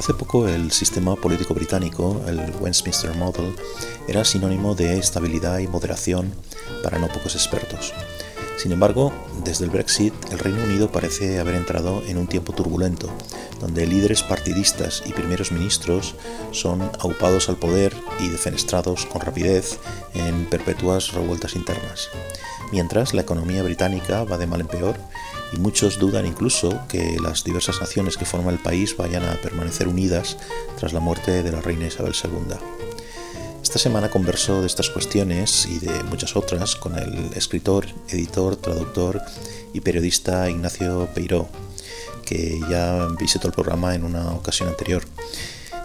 Hace poco el sistema político británico, el Westminster Model, era sinónimo de estabilidad y moderación para no pocos expertos. Sin embargo, desde el Brexit, el Reino Unido parece haber entrado en un tiempo turbulento, donde líderes partidistas y primeros ministros son aupados al poder y defenestrados con rapidez en perpetuas revueltas internas. Mientras la economía británica va de mal en peor y muchos dudan incluso que las diversas naciones que forman el país vayan a permanecer unidas tras la muerte de la reina Isabel II. Esta semana conversó de estas cuestiones y de muchas otras con el escritor, editor, traductor y periodista Ignacio Peiró, que ya visitó el programa en una ocasión anterior.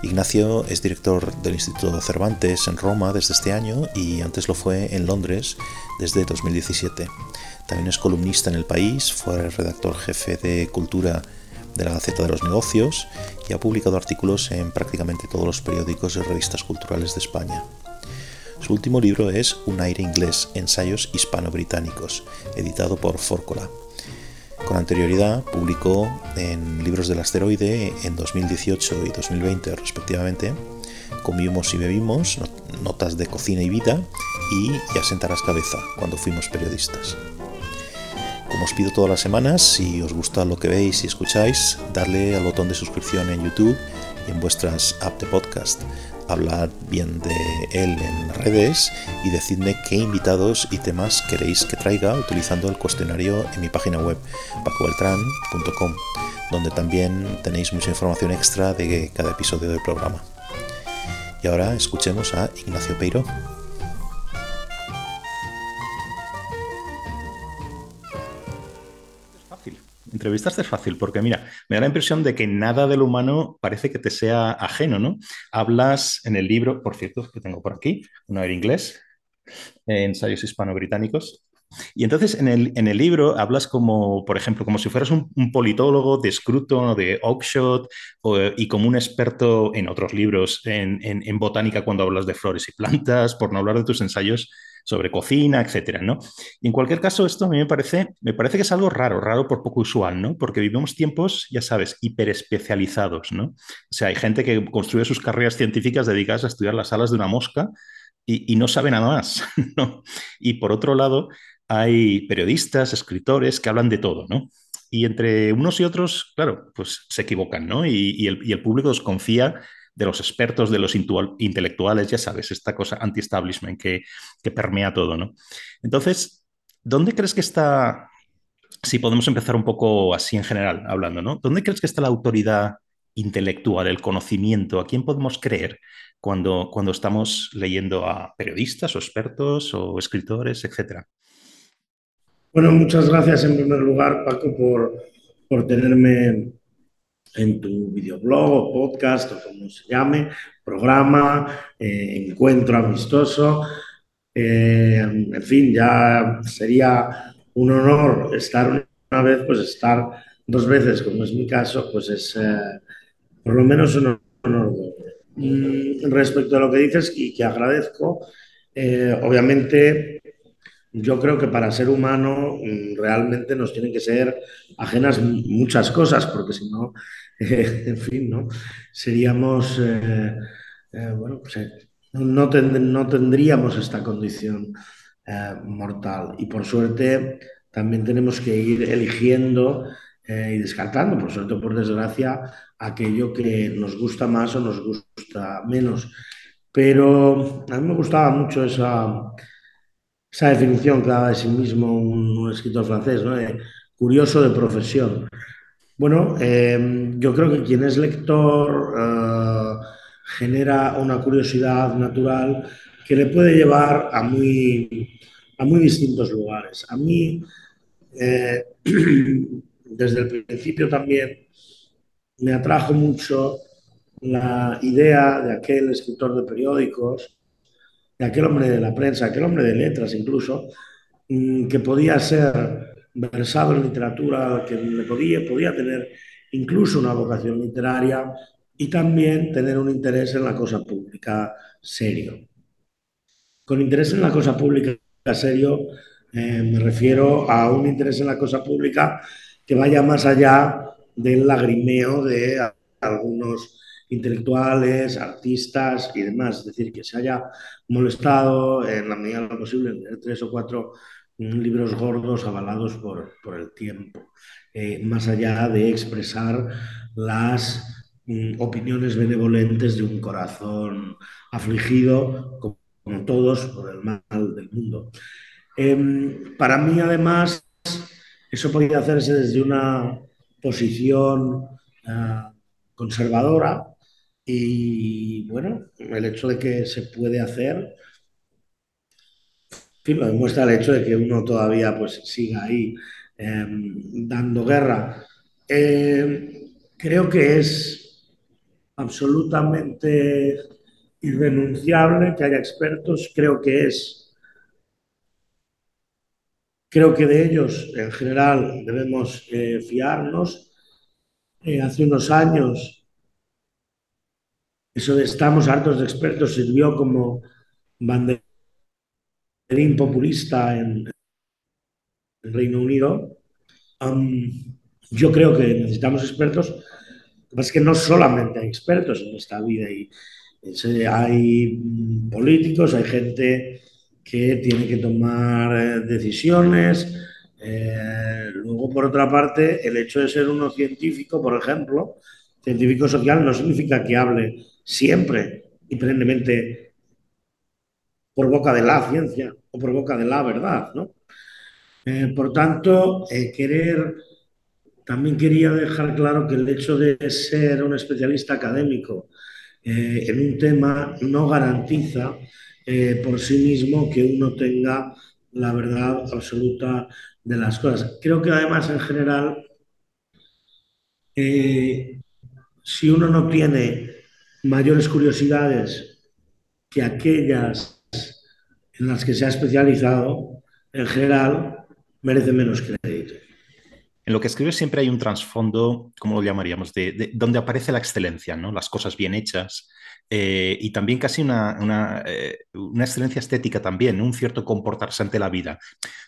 Ignacio es director del Instituto Cervantes en Roma desde este año y antes lo fue en Londres desde 2017. También es columnista en El País, fue redactor jefe de Cultura de la Gaceta de los Negocios y ha publicado artículos en prácticamente todos los periódicos y revistas culturales de España. Su último libro es Un aire inglés, ensayos hispano-británicos, editado por Fórcola. Con anterioridad publicó en Libros del Asteroide en 2018 y 2020 respectivamente Comimos y bebimos, notas de cocina y vida y Ya sentarás cabeza cuando fuimos periodistas. Como os pido todas las semanas, si os gusta lo que veis y escucháis, darle al botón de suscripción en YouTube y en vuestras apps de podcast. Hablad bien de él en redes y decidme qué invitados y temas queréis que traiga utilizando el cuestionario en mi página web, pacobeltran.com, donde también tenéis mucha información extra de cada episodio del programa. Y ahora escuchemos a Ignacio Peiro. Entrevistarte es fácil, porque mira, me da la impresión de que nada del humano parece que te sea ajeno, ¿no? Hablas en el libro, por cierto, que tengo por aquí, uno en inglés, ensayos hispano-británicos. Y entonces en el, en el, libro hablas como, por ejemplo, como si fueras un, politólogo de Scruton o de Oakshott y como un experto en otros libros en, en, botánica cuando hablas de flores y plantas, por no hablar de tus ensayos sobre cocina, etcétera, ¿no? Y en cualquier caso, esto a mí me parece, me parece que es algo raro, raro por poco usual, ¿no? Porque vivimos tiempos, ya sabes, hiperespecializados, ¿no? O sea, hay gente que construye sus carreras científicas dedicadas a estudiar las alas de una mosca y, no sabe nada más, ¿no? Y por otro lado, hay periodistas, escritores que hablan de todo, ¿no? Y entre unos y otros, claro, pues se equivocan, ¿no? Y, el, y el, público desconfía de los expertos, de los intelectuales, ya sabes, esta cosa anti-establishment que, que permea todo, ¿no? Entonces, ¿dónde crees que está, si podemos empezar un poco así en general hablando, ¿no? ¿Dónde crees que está la autoridad intelectual, el conocimiento? ¿A quién podemos creer cuando, cuando estamos leyendo a periodistas o expertos o escritores, etcétera? Bueno, muchas gracias en primer lugar, Paco, por, por tenerme en tu videoblog o podcast o como se llame, programa, eh, encuentro amistoso. Eh, en fin, ya sería un honor estar una vez, pues estar dos veces, como es mi caso, pues es eh, por lo menos un honor. Mm, respecto a lo que dices y que agradezco, obviamente yo creo que para ser humano mm, realmente nos tienen que ser ajenas muchas cosas, porque si no, en fin, ¿no? Seríamos, eh, eh, bueno, pues, eh, no, tendríamos esta condición mortal. Y por suerte también tenemos que ir eligiendo y descartando, por suerte o por desgracia, aquello que nos gusta más o nos gusta menos. Pero a mí me gustaba mucho esa, esa definición que daba de sí mismo un, escritor francés, ¿no? curioso de profesión. Bueno, eh, yo creo que quien es lector eh, genera una curiosidad natural que le puede llevar a muy, a muy distintos lugares. A mí, eh, desde el principio también, me atrajo mucho la idea de aquel escritor de periódicos, de aquel hombre de la prensa, aquel hombre de letras incluso, mm, que podía ser versado en literatura, que le podía, podía tener incluso una vocación literaria y también tener un interés en la cosa pública serio. Con interés en la cosa pública serio eh, me refiero a un interés en la cosa pública que vaya más allá del lagrimeo de algunos intelectuales, artistas y demás. Es decir, que se haya molestado en la medida de lo posible en tres o cuatro libros gordos avalados por, por el tiempo, eh, más allá de expresar las mm, opiniones benevolentes de un corazón afligido, como, todos, por el mal del mundo. Eh, para mí, además, eso podía hacerse desde una posición uh, conservadora, y bueno, el hecho de que se puede hacer, fin, lo demuestra el hecho de que uno todavía pues siga ahí eh, dando guerra. Eh, creo que es absolutamente irrenunciable que haya expertos, creo que es, creo que de ellos en general debemos eh, fiarnos. Hace unos años eso de estamos hartos de expertos sirvió como banderín populista en el Reino Unido. Yo creo que necesitamos expertos. Lo que es que no solamente hay expertos en esta vida, y, hay políticos, hay gente que tiene que tomar eh, decisiones. Eh, luego, por otra parte, el hecho de ser uno científico, por ejemplo, científico social, no significa que hable siempre y perennemente por boca de la ciencia o por boca de la verdad, ¿no? Eh, por tanto, eh, querer, también quería dejar claro que el hecho de ser un especialista académico eh, en un tema no garantiza por sí mismo que uno tenga la verdad absoluta de las cosas. Creo que además en general, si uno no tiene mayores curiosidades que aquellas en las que se ha especializado, en general merece menos crédito. En lo que escribes siempre hay un trasfondo, ¿cómo lo llamaríamos?, de, de, donde aparece la excelencia, ¿no? Las cosas bien hechas eh, y también casi una, una, eh, excelencia estética también, un cierto comportarse ante la vida.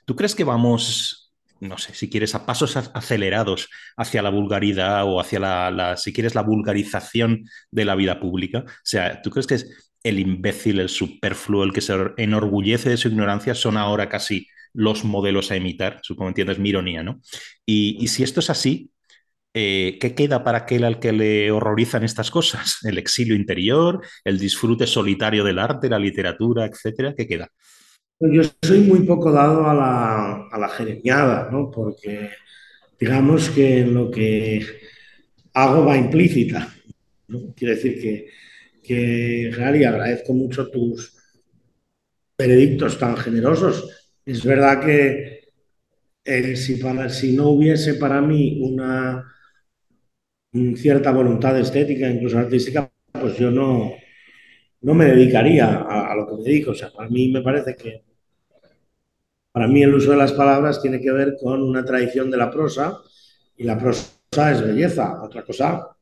¿Tú crees que vamos no sé, si quieres, a pasos acelerados hacia la vulgaridad o hacia la, la, si quieres, la vulgarización de la vida pública. O sea, ¿tú crees que es el imbécil, el superfluo, el que se enorgullece de su ignorancia, son ahora casi los modelos a imitar? Supongo entiendes mi ironía, ¿no? Y, y si esto es así, eh, ¿qué queda para aquel al que le horrorizan estas cosas? ¿El exilio interior, el disfrute solitario del arte, la literatura, etcétera? ¿Qué queda? Yo soy muy poco dado a la, a la jeremiada, ¿no? Porque digamos que lo que hago va implícita. Quiere decir que, que, Gary, agradezco mucho tus veredictos tan generosos. Es verdad que si, no hubiese para mí una cierta voluntad estética, incluso artística, pues yo no, no me dedicaría a, a, lo que me dedico. O sea, para mí me parece que para mí el uso de las palabras tiene que ver con una tradición de la prosa y la prosa es belleza. Otra cosa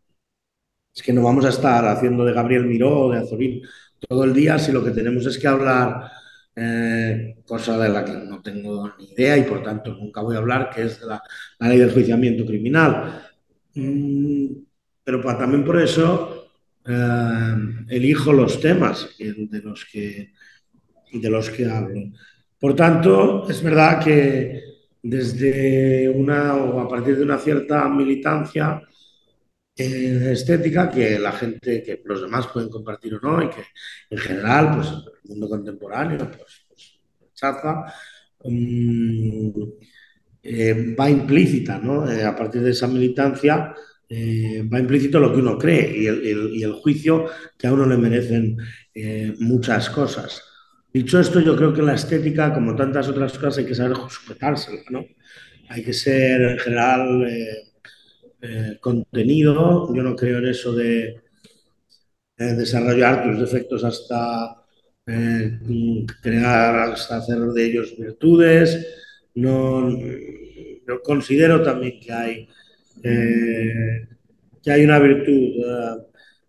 es que no vamos a estar haciendo de Gabriel Miró o de Azorín todo el día si lo que tenemos es que hablar eh, cosa de la que no tengo ni idea y por tanto nunca voy a hablar, que es la, la ley del juiciamiento criminal. Mm, pero también por eso eh, elijo los temas de los que, de los que hablo. Por tanto, es verdad que desde una o a partir de una cierta militancia eh, estética que la gente, que los demás pueden compartir o no, y que en general, pues el mundo contemporáneo, pues, pues rechaza, um, eh, va implícita, ¿no? Eh, a partir de esa militancia eh, va implícito lo que uno cree y el, el, y el, juicio que a uno le merecen eh, muchas cosas. Dicho esto, yo creo que la estética, como tantas otras cosas, hay que saber sujetársela, ¿no? Hay que ser, en general, eh, contenido. Yo no creo en eso de eh, desarrollar tus defectos hasta eh, crear, hasta hacer de ellos virtudes. No, no considero también que hay, que hay una virtud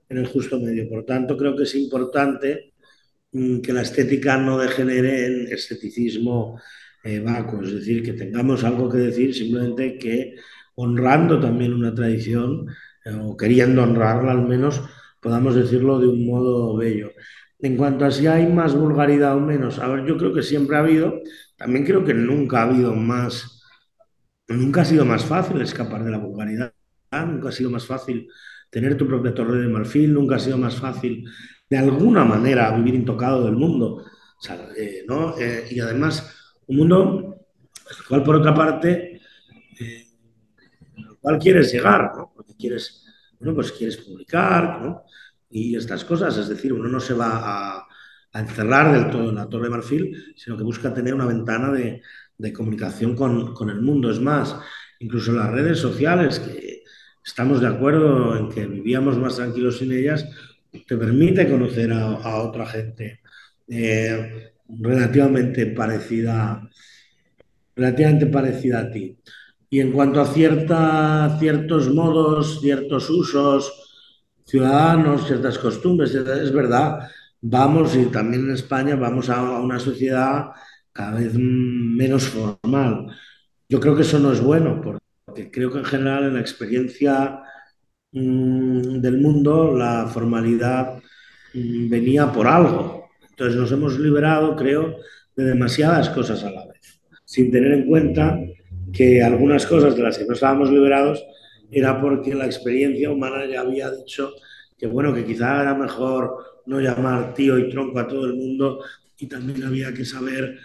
en el justo medio. Por tanto, creo que es importante Mm, que la estética no degenere en esteticismo vacuo, es decir, que tengamos algo que decir, simplemente que honrando también una tradición, o queriendo honrarla al menos, podamos decirlo de un modo bello. En cuanto a si hay más vulgaridad o menos, a ver, yo creo que siempre ha habido, también creo que nunca ha habido más, nunca ha sido más fácil escapar de la vulgaridad, nunca ha sido más fácil tener tu propia torre de marfil, nunca ha sido más fácil de alguna manera vivir intocado del mundo. Eh, ¿no? Eh, y además, un mundo al cual, por otra parte, eh, cual quieres llegar, ¿no? Porque quieres, bueno, pues quieres publicar. Y estas cosas, es decir, uno no se va a, encerrar del todo en la Torre de Marfil, sino que busca tener una ventana de, comunicación con, el mundo. Es más, incluso las redes sociales, que estamos de acuerdo en que vivíamos más tranquilos sin ellas, te permite conocer a, a otra gente eh, relativamente parecida, relativamente parecida a ti. Y en cuanto a cierta, ciertos modos, ciertos usos ciudadanos, ciertas costumbres, es verdad, vamos, y también en España, vamos a una sociedad cada vez menos formal. Yo creo que eso no es bueno, porque creo que en general en la experiencia mmm, del mundo la formalidad mmm, venía por algo. Entonces nos hemos liberado, creo, de demasiadas cosas a la vez, sin tener en cuenta que algunas cosas de las que no estábamos liberados era porque la experiencia humana ya había dicho que bueno, que quizá era mejor no llamar tío y tronco a todo el mundo y también había que saber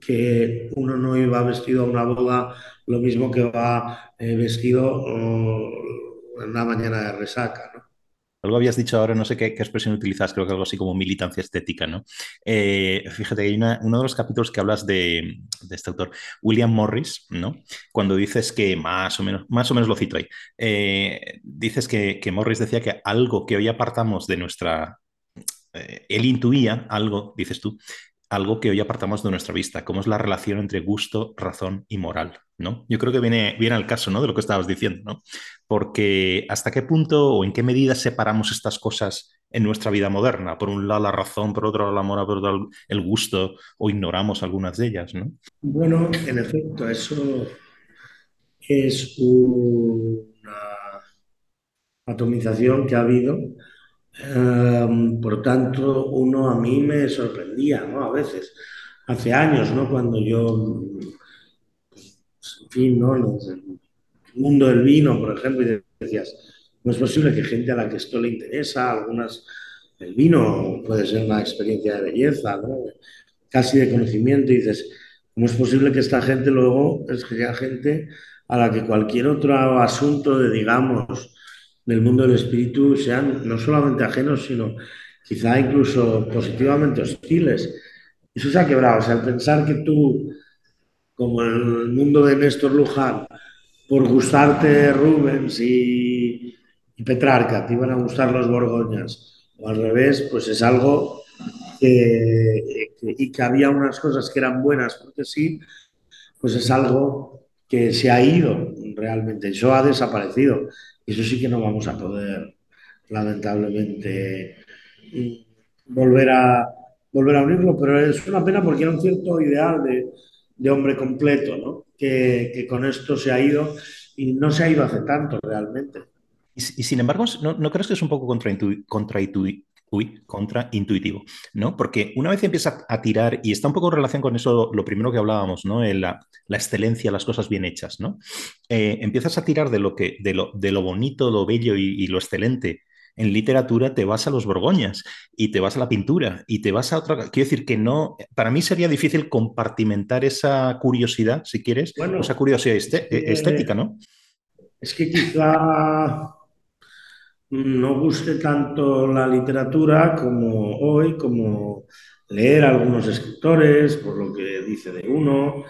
que uno no iba vestido a una boda lo mismo que va eh, vestido oh, en una mañana de resaca. Algo habías dicho ahora, no sé qué, expresión utilizas, creo que algo así como militancia estética, ¿no? Eh, fíjate, hay uno de los capítulos que hablas de, de, este autor, William Morris, ¿no? Cuando dices que, más o menos, más o menos lo cito ahí, eh, dices que, que, Morris decía que algo que hoy apartamos de nuestra... Eh, él intuía algo, dices tú, algo que hoy apartamos de nuestra vista, cómo es la relación entre gusto, razón y moral, ¿no? Yo creo que viene, viene al caso, ¿no? De lo que estabas diciendo, ¿no? Porque hasta qué punto o en qué medida separamos estas cosas en nuestra vida moderna. Por un lado la razón, por otro lado la moral, por otro lado el gusto, o ignoramos algunas de ellas, ¿no? Bueno, en efecto, eso es una atomización que ha habido Um, por tanto, uno a mí me sorprendía, ¿no? A veces, hace años, ¿no? Cuando yo, pues, en fin, ¿no? El mundo del vino, por ejemplo, y decías, no es posible que gente a la que esto le interesa, algunas, el vino puede ser una experiencia de belleza. Casi de conocimiento, y dices, ¿cómo es posible que esta gente luego es que sea gente a la que cualquier otro asunto de, digamos, del mundo del espíritu sean no solamente ajenos, sino quizá incluso positivamente hostiles. Eso se ha quebrado. O sea, el pensar que tú, como el mundo de Néstor Luján, por gustarte Rubens y, y Petrarca, te iban a gustar los Borgoñas, o al revés, pues es algo que, y que había unas cosas que eran buenas porque sí, pues es algo que se ha ido realmente, eso ha desaparecido. Eso sí que no vamos a poder, lamentablemente, volver a, volver a unirlo, pero es una pena porque era un cierto ideal de, de hombre completo, ¿no? Que, con esto se ha ido y no se ha ido hace tanto realmente. Y, sin embargo, ¿no, ¿no, crees que es un poco contraintuitivo? Contraintu uy, contraintuitivo, ¿no? Porque una vez empieza a tirar, y está un poco en relación con eso, lo primero que hablábamos, ¿no? La, la excelencia, las cosas bien hechas, ¿no? Eh, empiezas a tirar de lo, que, de lo, de lo bonito, lo bello y, y, lo excelente. En literatura te vas a los Borgoñas y te vas a la pintura y te vas a otra. Quiero decir que no. Para mí sería difícil compartimentar esa curiosidad, si quieres, bueno, esa curiosidad esté, estética, ¿no? Es que quizá no guste tanto la literatura como hoy, como leer a algunos escritores, por lo que dice de uno,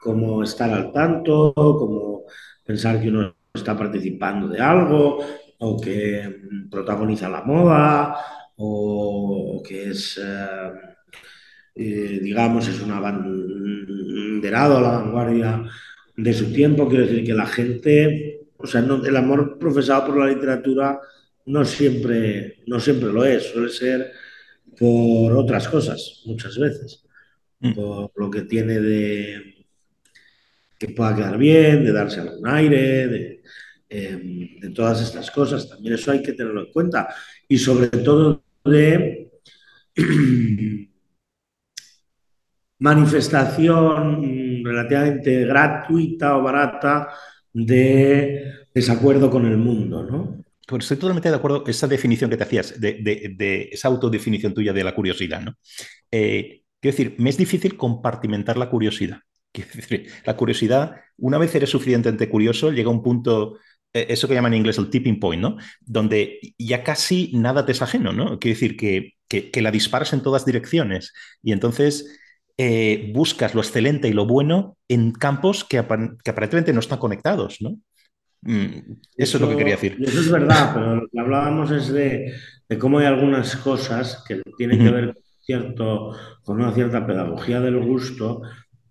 como estar al tanto, como pensar que uno está participando de algo, o que protagoniza la moda, o, que es, eh, eh, digamos, es un abanderado a la vanguardia de su tiempo. Quiero decir que la gente, o sea, no, el amor profesado por la literatura no siempre, no siempre lo es, suele ser por otras cosas, muchas veces. Mm. Por lo que tiene de que pueda quedar bien, de darse algún aire, de, eh, de todas estas cosas. También eso hay que tenerlo en cuenta. Y sobre todo de manifestación relativamente gratuita o barata de desacuerdo con el mundo, ¿no? Pues estoy totalmente de acuerdo esa definición que te hacías, de, esa autodefinición tuya de la curiosidad, ¿no? Eh, quiero decir, me es difícil compartimentar la curiosidad. la curiosidad, una vez eres suficientemente curioso, llega un punto, eh, eso que llaman en inglés el tipping point, ¿no? Donde ya casi nada te es ajeno, ¿no? Quiero decir que, que, la disparas en todas direcciones y entonces eh, buscas lo excelente y lo bueno en campos que, que aparentemente no están conectados, ¿no? Mm, eso, es lo que quería decir. Eso es verdad, pero lo que hablábamos es de, cómo hay algunas cosas que tienen que ver con, cierto, con una cierta pedagogía del gusto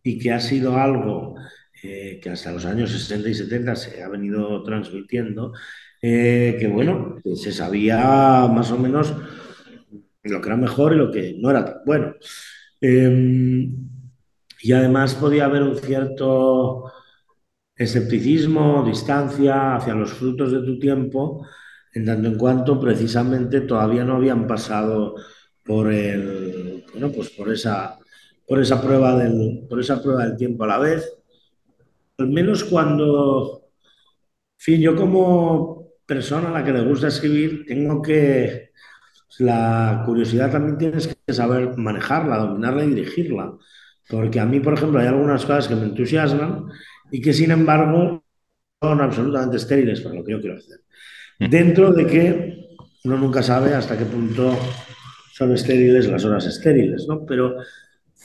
y que ha sido algo eh, que hasta los años 60 y 70 se ha venido transmitiendo, eh, que bueno, se sabía más o menos lo que era mejor y lo que no era tan bueno. Em, y además podía haber un cierto escepticismo, distancia hacia los frutos de tu tiempo, en tanto en cuanto precisamente todavía no habían pasado por el, bueno, pues por esa, por esa prueba del, por esa prueba del tiempo a la vez. Al menos cuando, en fin, yo como persona a la que le gusta escribir, tengo que, la curiosidad también tienes que saber manejarla, dominarla y dirigirla. Porque a mí, por ejemplo, hay algunas cosas que me entusiasman y que sin embargo son absolutamente estériles para lo que yo quiero hacer. Mm. Dentro de que uno nunca sabe hasta qué punto son estériles las horas estériles, ¿no? Pero,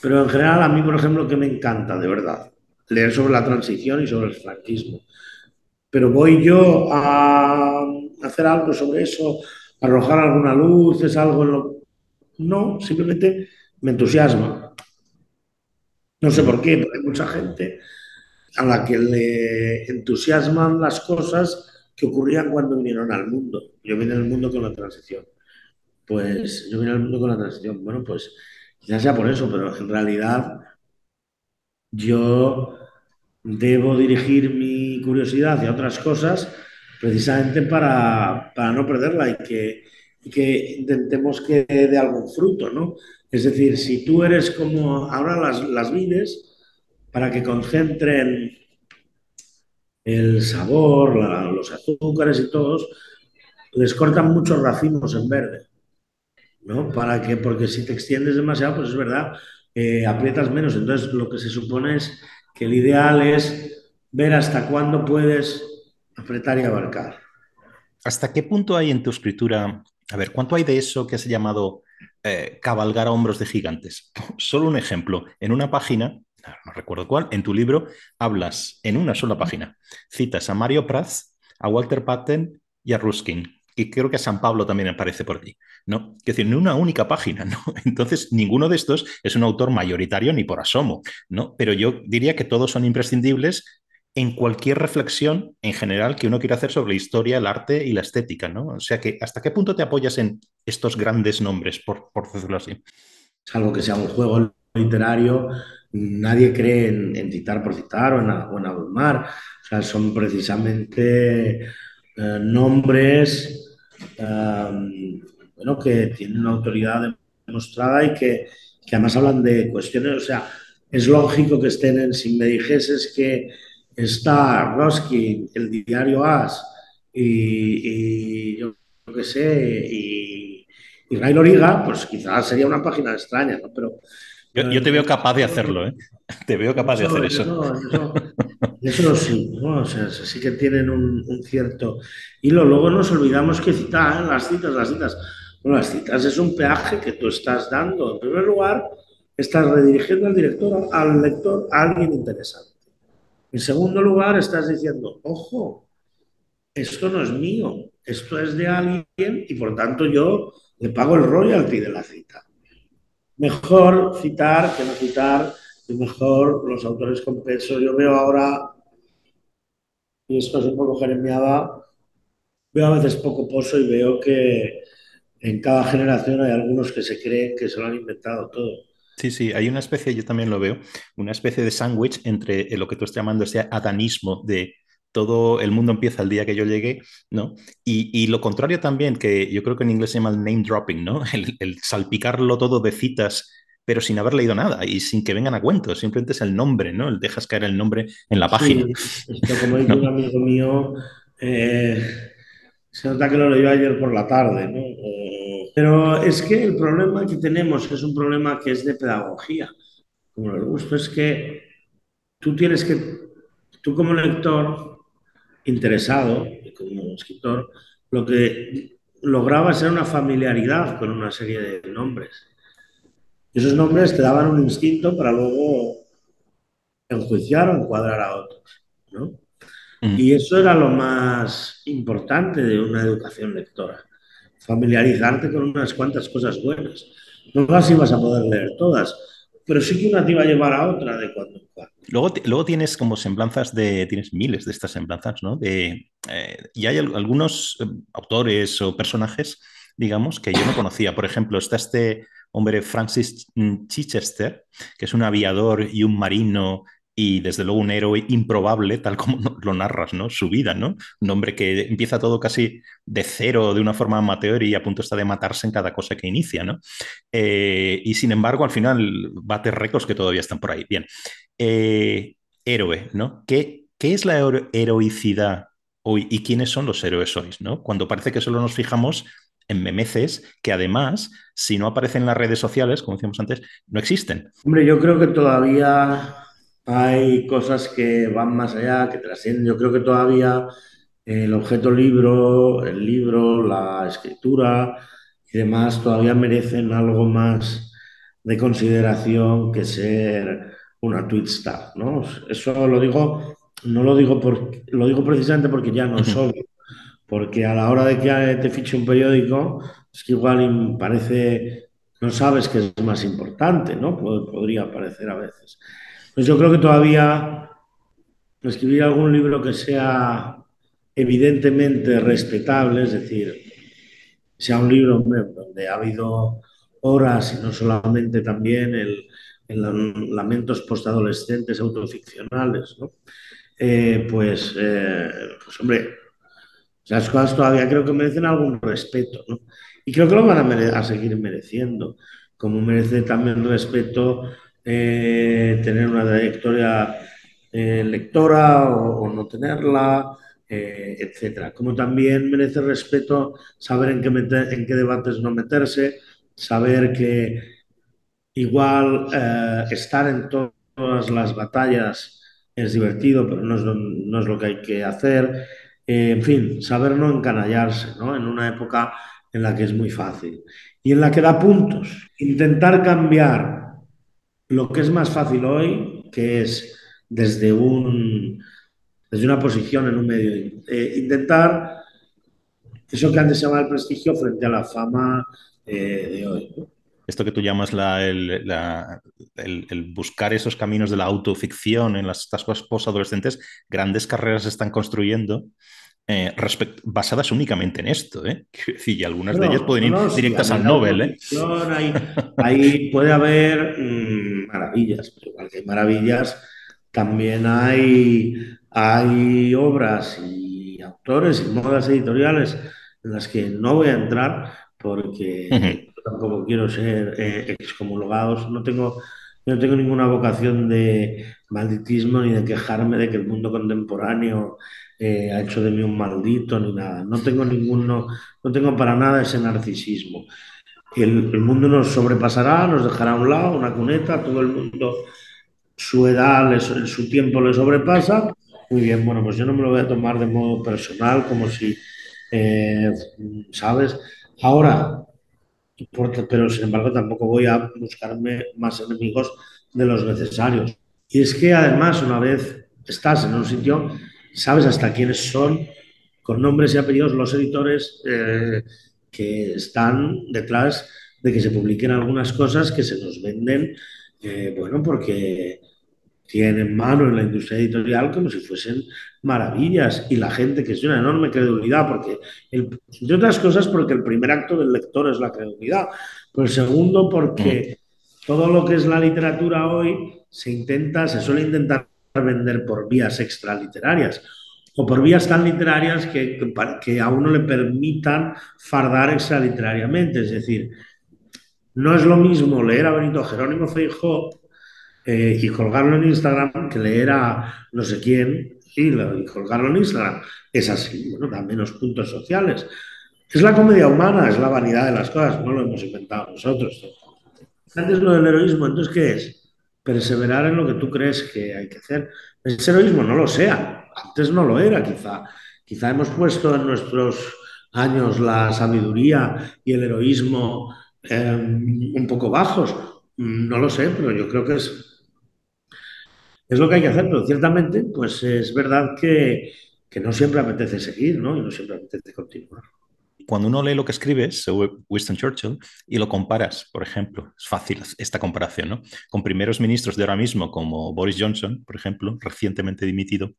pero en general a mí, por ejemplo, que me encanta, de verdad, leer sobre la transición y sobre el franquismo. Pero voy yo a hacer algo sobre eso, arrojar alguna luz, es algo en lo... No, simplemente me entusiasma. No sé por qué, pero hay mucha gente a la que le entusiasman las cosas que ocurrían cuando vinieron al mundo. Yo vine al mundo con la transición. Pues yo vine al mundo con la transición. Bueno, pues quizás sea por eso, pero en realidad yo debo dirigir mi curiosidad hacia otras cosas precisamente para, no perderla y que, que intentemos que dé algún fruto, ¿no? Es decir, si tú eres como ahora las, las vides, para que concentren el sabor, los azúcares y todos, les cortan muchos racimos en verde. ¿no? Para que, porque si te extiendes demasiado, pues es verdad, aprietas menos. Entonces, lo que se supone es que el ideal es ver hasta cuándo puedes apretar y abarcar. ¿Hasta qué punto hay en tu escritura? A ver, ¿cuánto hay de eso que se ha llamado eh, cabalgar a hombros de gigantes? Solo un ejemplo. En una página no recuerdo cuál, en tu libro hablas en una sola página, citas a Mario Prats, a Walter Patton y a Ruskin. Y creo que a San Pablo también aparece por allí, ¿no? Es decir, en una única página, ¿no? Entonces, ninguno de estos es un autor mayoritario ni por asomo, ¿no? Pero yo diría que todos son imprescindibles en cualquier reflexión en general que uno quiera hacer sobre la historia, el arte y la estética, ¿no? O sea que, ¿hasta qué punto te apoyas en estos grandes nombres, por, por decirlo así? Salvo que sea un juego literario nadie cree en, citar por citar o en, abrumar. O sea, son precisamente eh, nombres bueno, que tienen una autoridad demostrada y que, además hablan de cuestiones. O sea, es lógico que estén en. Si me dijeses que está Roski, el diario As, y, yo qué sé, y, y Ray Loriga, pues quizás sería una página extraña, ¿no? Pero yo, te veo capaz de hacerlo, ¿eh? Te veo capaz de hacer eso. Eso, sí, ¿no? O sea, sí que tienen un, cierto hilo. Luego nos olvidamos que citar, ¿eh? las citas, las citas. Bueno, las citas es un peaje que tú estás dando. En primer lugar, estás redirigiendo al director, al lector, a alguien interesante. En segundo lugar, estás diciendo, ojo, esto no es mío, esto es de alguien y por tanto yo le pago el royalty de la cita mejor citar que no citar, y mejor los autores con peso. Yo veo ahora, y esto es un poco jeremiada, veo a veces poco pozo y veo que en cada generación hay algunos que se creen que se lo han inventado todo. Sí, sí, hay una especie, yo también lo veo, una especie de sándwich entre lo que tú estás llamando ese adanismo de todo el mundo empieza el día que yo llegué, ¿no? Y, lo contrario también, que yo creo que en inglés se llama el name dropping, ¿no? El, salpicarlo todo de citas, pero sin haber leído nada y sin que vengan a cuento, simplemente es el nombre, ¿no? El dejas caer el nombre en la página. esto, como dice un amigo mío, eh, se nota que lo leyó ayer por la tarde, ¿no? Pero es que el problema que tenemos es un problema que es de pedagogía. Como el gusto es que tú tienes que, tú como lector, interesado, como escritor, lo que lograba era una familiaridad con una serie de nombres. Y esos nombres te daban un instinto para luego enjuiciar o encuadrar a otros. ¿no? Mm. Y eso era lo más importante de una educación lectora, familiarizarte con unas cuantas cosas buenas. No las ibas a poder leer todas, pero sí que una te iba a llevar a otra de cuando en cuando. Luego, luego tienes como semblanzas de, tienes miles de estas semblanzas, ¿no? De, eh, y hay algunos eh, autores o personajes, digamos, que yo no conocía. Por ejemplo, está este hombre Francis Chichester, que es un aviador y un marino y desde luego un héroe improbable, tal como lo narras, ¿no? Su vida, ¿no? Un hombre que empieza todo casi de cero, de una forma amateur y a punto está de matarse en cada cosa que inicia, ¿no? Eh, y sin embargo, al final bate récords que todavía están por ahí. Bien. Eh, héroe, ¿no? ¿Qué, ¿Qué, es la heroicidad hoy y quiénes son los héroes hoy, ¿no? Cuando parece que solo nos fijamos en memeces que además, si no aparecen en las redes sociales, como decíamos antes, no existen. Hombre, yo creo que todavía hay cosas que van más allá, que trascienden. Yo creo que todavía el objeto libro, el libro, la escritura y demás todavía merecen algo más de consideración que ser una tweet star, ¿no? Eso lo digo, no lo digo por, lo digo precisamente porque ya no obvio, porque a la hora de que te fiche un periódico, es que igual parece, no sabes qué es más importante, ¿no? Podría parecer a veces. Pues yo creo que todavía escribir algún libro que sea evidentemente respetable, es decir, sea un libro donde ha habido horas y no solamente también el, lamentos postadolescentes autoficcionales, ¿no? Eh, pues, eh, pues, hombre, esas cosas todavía creo que merecen algún respeto, ¿no? Y creo que lo van a, a seguir mereciendo, como merece también respeto eh, tener una trayectoria eh, lectora o, no tenerla, eh, etcétera. Como también merece respeto saber en qué, en qué debates no meterse, saber que igual estar en todas las batallas es divertido, pero no es, lo, no es lo que hay que hacer. en fin, saber no encanallarse, ¿no? En una época en la que es muy fácil y en la que da puntos. Intentar cambiar lo que es más fácil hoy, que es desde, un, desde una posición en un medio, eh, intentar eso que antes se llamaba el prestigio frente a la fama eh, de hoy. Esto que tú llamas la, el, buscar esos caminos de la autoficción en las, estas cosas posadolescentes, grandes carreras se están construyendo eh, basadas únicamente en esto, ¿eh? y algunas de ellas pueden ir directas al Nobel. ¿eh? Ahí, puede haber mm, maravillas, pero igual que hay maravillas, también hay, hay obras y autores y modas editoriales en las que no voy a entrar porque tampoco quiero ser eh, excomulgados, no tengo, no tengo ninguna vocación de malditismo ni de quejarme de que el mundo contemporáneo ha hecho de mí un maldito ni nada. No tengo ninguno, no tengo para nada ese narcisismo. El, el, mundo nos sobrepasará, nos dejará a un lado, una cuneta, todo el mundo, su edad, su tiempo le sobrepasa. Muy bien, bueno, pues yo no me lo voy a tomar de modo personal, como si, eh, ¿sabes? Ahora, pero sin embargo tampoco voy a buscarme más enemigos de los necesarios. Y es que además, una vez estás en un sitio, sabes hasta quiénes son, con nombres y apellidos, los editores eh, que están detrás de que se publiquen algunas cosas que se nos venden, eh, bueno, porque tienen mano en la industria editorial como si fuesen maravillas y la gente que es de una enorme credibilidad, porque, entre otras cosas, porque el primer acto del lector es la credibilidad, pero el segundo porque mm. todo lo que es la literatura hoy se intenta, se suele intentar vender por vías extraliterarias o por vías tan literarias que, que, a uno le permitan fardar extraliterariamente. Es decir, no es lo mismo leer a Benito Jerónimo Feijó eh, y colgarlo en Instagram que leer a no sé quién y, y colgarlo en Instagram. Es así, bueno, da menos puntos sociales. Es la comedia humana, es la vanidad de las cosas, no lo hemos inventado nosotros. Antes lo del heroísmo, entonces, ¿qué es? Perseverar en lo que tú crees que hay que hacer. Ese heroísmo no lo sea, antes no lo era, quizá. Quizá hemos puesto en nuestros años la sabiduría y el heroísmo eh, un poco bajos. No lo sé, pero yo creo que es, es lo que hay que hacer. Pero ciertamente, pues es verdad que, que no siempre apetece seguir, ¿no? Y no siempre apetece continuar cuando uno lee lo que escribes, Winston Churchill, y lo comparas, por ejemplo, es fácil esta comparación, ¿no? Con primeros ministros de ahora mismo, como Boris Johnson, por ejemplo, recientemente dimitido,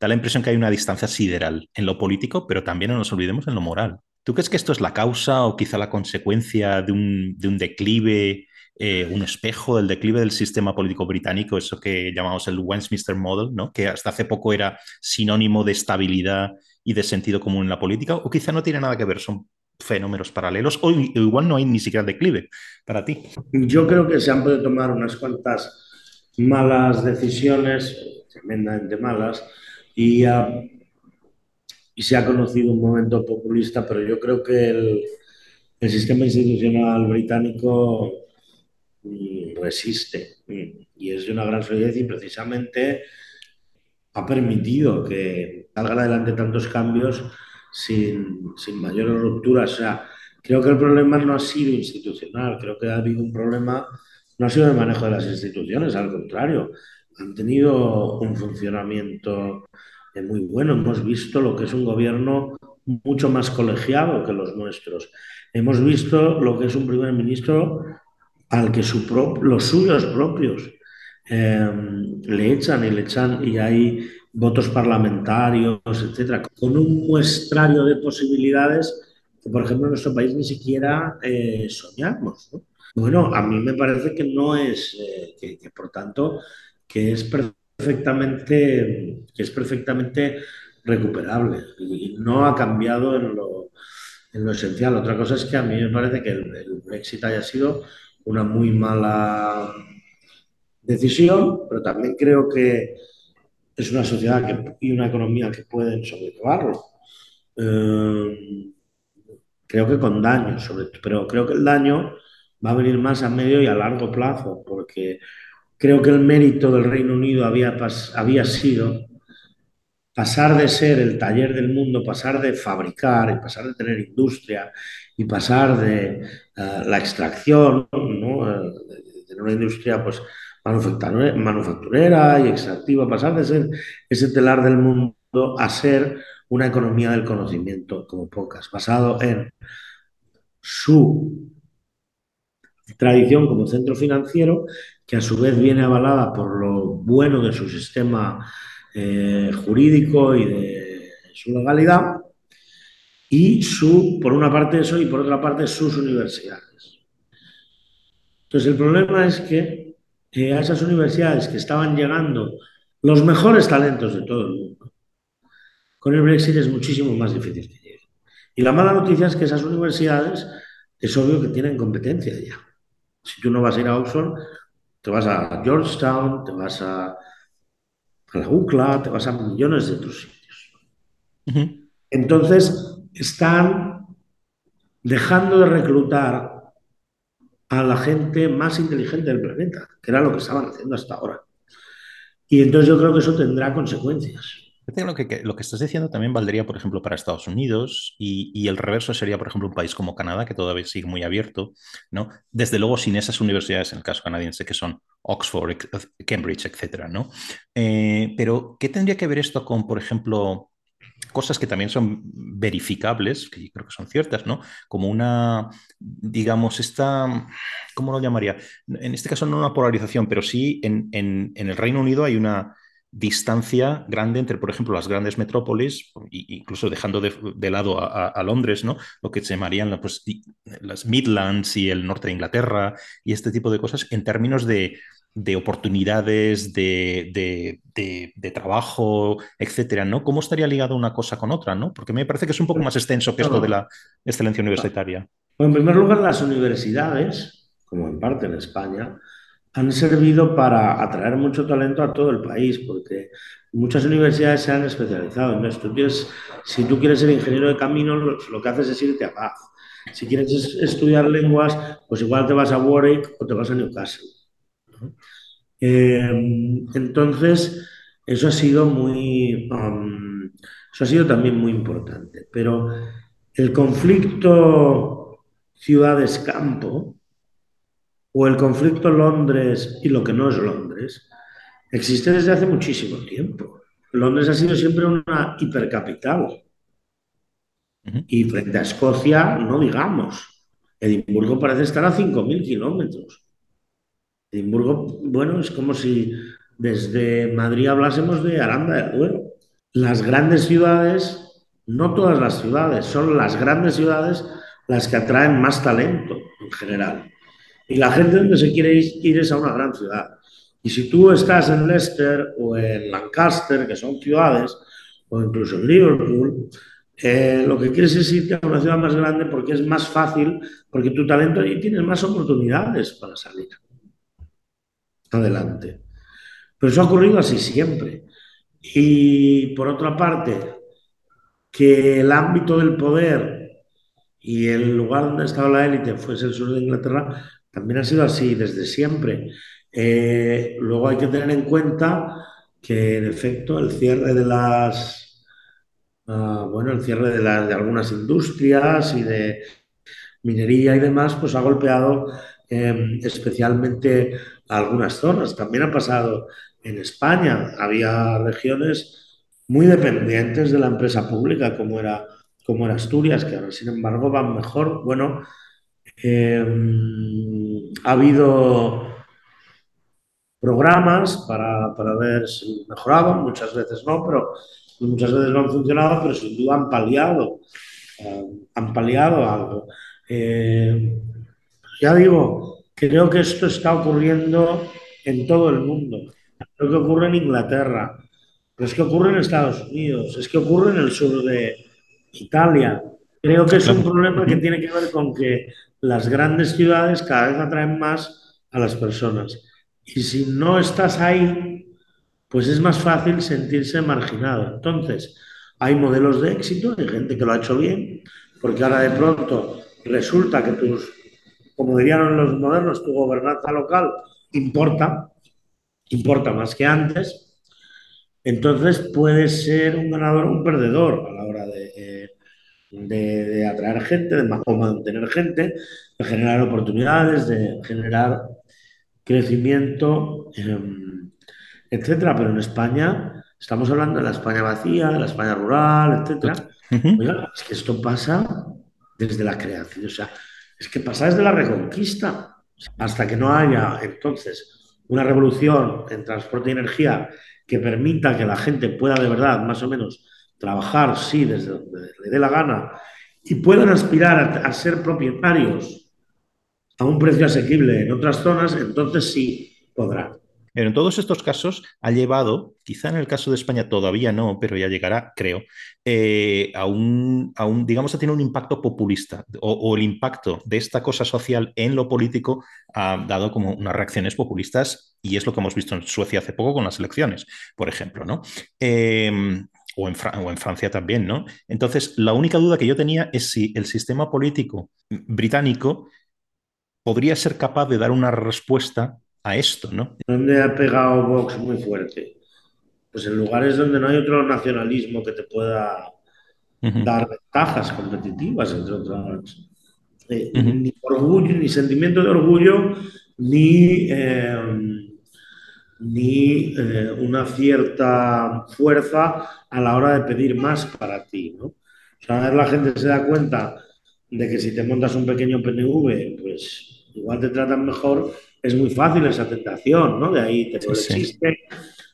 da la impresión que hay una distancia sideral en lo político, pero también no nos olvidemos en lo moral. ¿Tú crees que esto es la causa o quizá la consecuencia de un, de un declive, eh, un espejo del declive del sistema político británico, eso que llamamos el Westminster Model, ¿no? que hasta hace poco era sinónimo de estabilidad y de sentido común en la política, o quizá no tiene nada que ver, son fenómenos paralelos, o igual no hay ni siquiera declive para ti. Yo creo que se han podido tomar unas cuantas malas decisiones, tremendamente malas, y, se ha conocido un momento populista, pero yo creo que el, el sistema institucional británico mm, resiste mm, y es de una gran solidez y precisamente ha permitido que salgan adelante tantos cambios sin, sin mayores rupturas. O sea, creo que el problema no ha sido institucional, creo que ha habido un problema, no ha sido el manejo de las instituciones, al contrario, han tenido un funcionamiento muy bueno. Hemos visto lo que es un gobierno mucho más colegiado que los nuestros. Hemos visto lo que es un primer ministro al que los suyos propios Em, le echan y le echan y hay votos parlamentarios, etcétera, con un muestrario de posibilidades que, por ejemplo, en nuestro país ni siquiera eh, soñamos. Bueno, a mí me parece que no es, eh, que, por tanto, que es perfectamente, que es perfectamente recuperable y no ha cambiado en lo, en lo esencial. Otra cosa es que a mí me parece que el, el Brexit haya sido una muy mala decisión, pero también creo que es una sociedad y una economía que pueden sobrellevarlo. Eh, creo que con daño, sobre pero creo que el daño va a venir más a medio y a largo plazo, porque creo que el mérito del Reino Unido había, sido pasar de ser el taller del mundo, pasar de fabricar y pasar de tener industria y pasar de eh, la extracción. Eh, de una industria pues, manufacturera y extractiva, pasar de ser ese telar del mundo a ser una economía del conocimiento como pocas, basado en su tradición como centro financiero, que a su vez viene avalada por lo bueno de su sistema eh, jurídico y de su legalidad, y su, por una parte eso y por otra parte sus universidades. Entonces el problema es que a esas universidades que estaban llegando los mejores talentos de todo el mundo, con el Brexit es muchísimo más difícil que lleguen. Y la mala noticia es que esas universidades es obvio que tienen competencia ya. Si tú no vas a ir a Oxford, te vas a Georgetown, te vas a, a la UCLA, te vas a millones de otros sitios. Entonces, están dejando de reclutar a la gente más inteligente del planeta, que era lo que estaban haciendo hasta ahora. Y entonces yo creo que eso tendrá consecuencias. Lo que, lo que estás diciendo también valdría, por ejemplo, para Estados Unidos y, el reverso sería, por ejemplo, un país como Canadá, que todavía sigue muy abierto, ¿no? Desde luego sin esas universidades, en el caso canadiense, que son Oxford, Cambridge, etcétera, ¿no? Eh, pero, ¿qué tendría que ver esto con, por ejemplo, cosas que también son verificables, que creo que son ciertas, ¿no? Como una, digamos, esta, ¿cómo lo llamaría? En este caso no una polarización, pero sí en, el Reino Unido hay una distancia grande entre, por ejemplo, las grandes metrópolis, incluso dejando de, lado a, Londres, ¿no? Lo que se llamarían pues, las Midlands y el norte de Inglaterra y este tipo de cosas en términos de, de oportunidades, de, trabajo, etcétera, ¿no? ¿Cómo estaría ligado una cosa con otra, ¿no? Porque me parece que es un poco más extenso que esto de la excelencia universitaria. Bueno, en primer lugar, las universidades, como en parte en España, han servido para atraer mucho talento a todo el país, porque muchas universidades se han especializado en esto. si tú quieres ser ingeniero de camino, lo, que haces es irte a Bath. Si quieres estudiar lenguas, pues igual te vas a Warwick o te vas a Newcastle. Eh, entonces, eso ha sido muy, um, eso ha sido también muy importante. Pero el conflicto ciudades-campo o el conflicto Londres y lo que no es Londres existe desde hace muchísimo tiempo. Londres ha sido siempre una hipercapital. Y frente a Escocia, no digamos. Edimburgo parece estar a 5.000 kilómetros. Edimburgo, bueno, es como si desde Madrid hablásemos de Aranda de Duero. Las grandes ciudades, no todas las ciudades, son las grandes ciudades las que atraen más talento en general. Y la gente donde se quiere ir es a una gran ciudad. Y si tú estás en Leicester o en Lancaster, que son ciudades, o incluso en Liverpool, eh, lo que quieres es irte a una ciudad más grande porque es más fácil, porque tu talento ahí tienes más oportunidades para salir adelante. Pero eso ha ocurrido así siempre. Y por otra parte, que el ámbito del poder y el lugar donde estaba la élite fuese el sur de Inglaterra, también ha sido así desde siempre. Eh, luego hay que tener en cuenta que, en efecto, el cierre de las, ah, bueno, el cierre de, de, algunas industrias y de minería y demás, pues ha golpeado em, especialmente algunas zonas. También ha pasado en España. Había regiones muy dependientes de la empresa pública, como era, como era Asturias, que ahora, sin embargo, van mejor. Bueno, em, ha habido programas para, para, ver si mejoraban, muchas veces no, pero muchas veces no han funcionado, pero sin duda han paliado, eh, han paliado algo. Eh, ya digo, creo que esto está ocurriendo en todo el mundo. Creo que ocurre en Inglaterra, pero es que ocurre en Estados Unidos, es que ocurre en el sur de Italia. Creo que es un problema que tiene que ver con que las grandes ciudades cada vez atraen más a las personas. Y si no estás ahí, pues es más fácil sentirse marginado. Entonces, hay modelos de éxito, hay gente que lo ha hecho bien, porque ahora de pronto resulta que tus, como dirían los modernos, tu gobernanza local importa, importa más que antes. Entonces puedes ser un ganador o un perdedor a la hora de, de, atraer gente, de mantener gente, de generar oportunidades, de generar crecimiento, em, etcétera. Pero en España estamos hablando de la España vacía, de la España rural, etcétera. es que esto pasa desde la creación, o sea, es que pasa desde la reconquista. Hasta que no haya entonces una revolución en transporte y energía que permita que la gente pueda de verdad, más o menos, trabajar, sí, desde donde le dé la gana, y puedan aspirar a ser propietarios a un precio asequible en otras zonas, entonces sí podrá. Pero en todos estos casos ha llevado, quizá en el caso de España todavía no, pero ya llegará, creo, eh, a, un, digamos, a tener un impacto populista o, el impacto de esta cosa social en lo político ha dado como unas reacciones populistas y es lo que hemos visto en Suecia hace poco con las elecciones, por ejemplo, ¿no? Em, o en, o en, Francia también, ¿no? Entonces, la única duda que yo tenía es si el sistema político británico podría ser capaz de dar una respuesta a esto, ¿no? ¿Dónde ha pegado Vox muy fuerte? Pues en lugares donde no hay otro nacionalismo que te pueda dar ventajas competitivas, entre otras. Eh, ni orgullo, ni sentimiento de orgullo, ni, eh, ni eh, una cierta fuerza a la hora de pedir más para ti, ¿no? O sea, la gente se da cuenta de que si te montas un pequeño PNV, pues igual te tratan mejor, es muy fácil esa tentación, ¿no? De ahí te existe,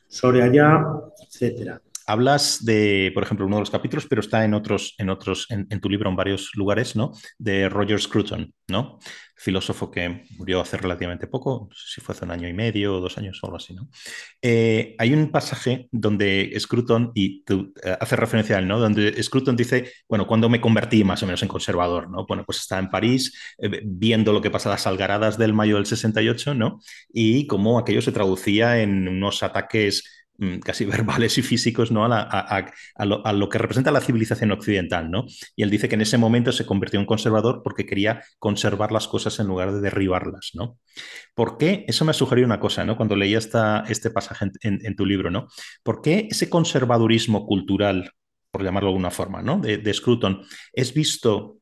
sobre allá, etcétera. Hablas de, por ejemplo, uno de los capítulos, pero está en otros, en otros, en, tu libro en varios lugares, ¿no? De Roger Scruton, ¿no? Filósofo que murió hace relativamente poco, no sé si fue hace un año y medio o dos años o algo así, ¿no? Eh, hay un pasaje donde Scruton, y tú, eh, hace referencia a él, ¿no? Donde Scruton dice, bueno, cuando me convertí más o menos en conservador, ¿no? Bueno, pues está en París eh, viendo lo que pasa a las algaradas del mayo del 68, ¿no? Y cómo aquello se traducía en unos ataques casi verbales y físicos ¿no? A, lo, que representa la civilización occidental. ¿no? Y él dice que en ese momento se convirtió en conservador porque quería conservar las cosas en lugar de derribarlas. ¿no? ¿Por qué? Eso me ha sugerido una cosa ¿no? cuando leía esta, este pasaje en, tu libro. ¿no? ¿Por qué ese conservadurismo cultural, por llamarlo de alguna forma, ¿no? de, de Scruton, es visto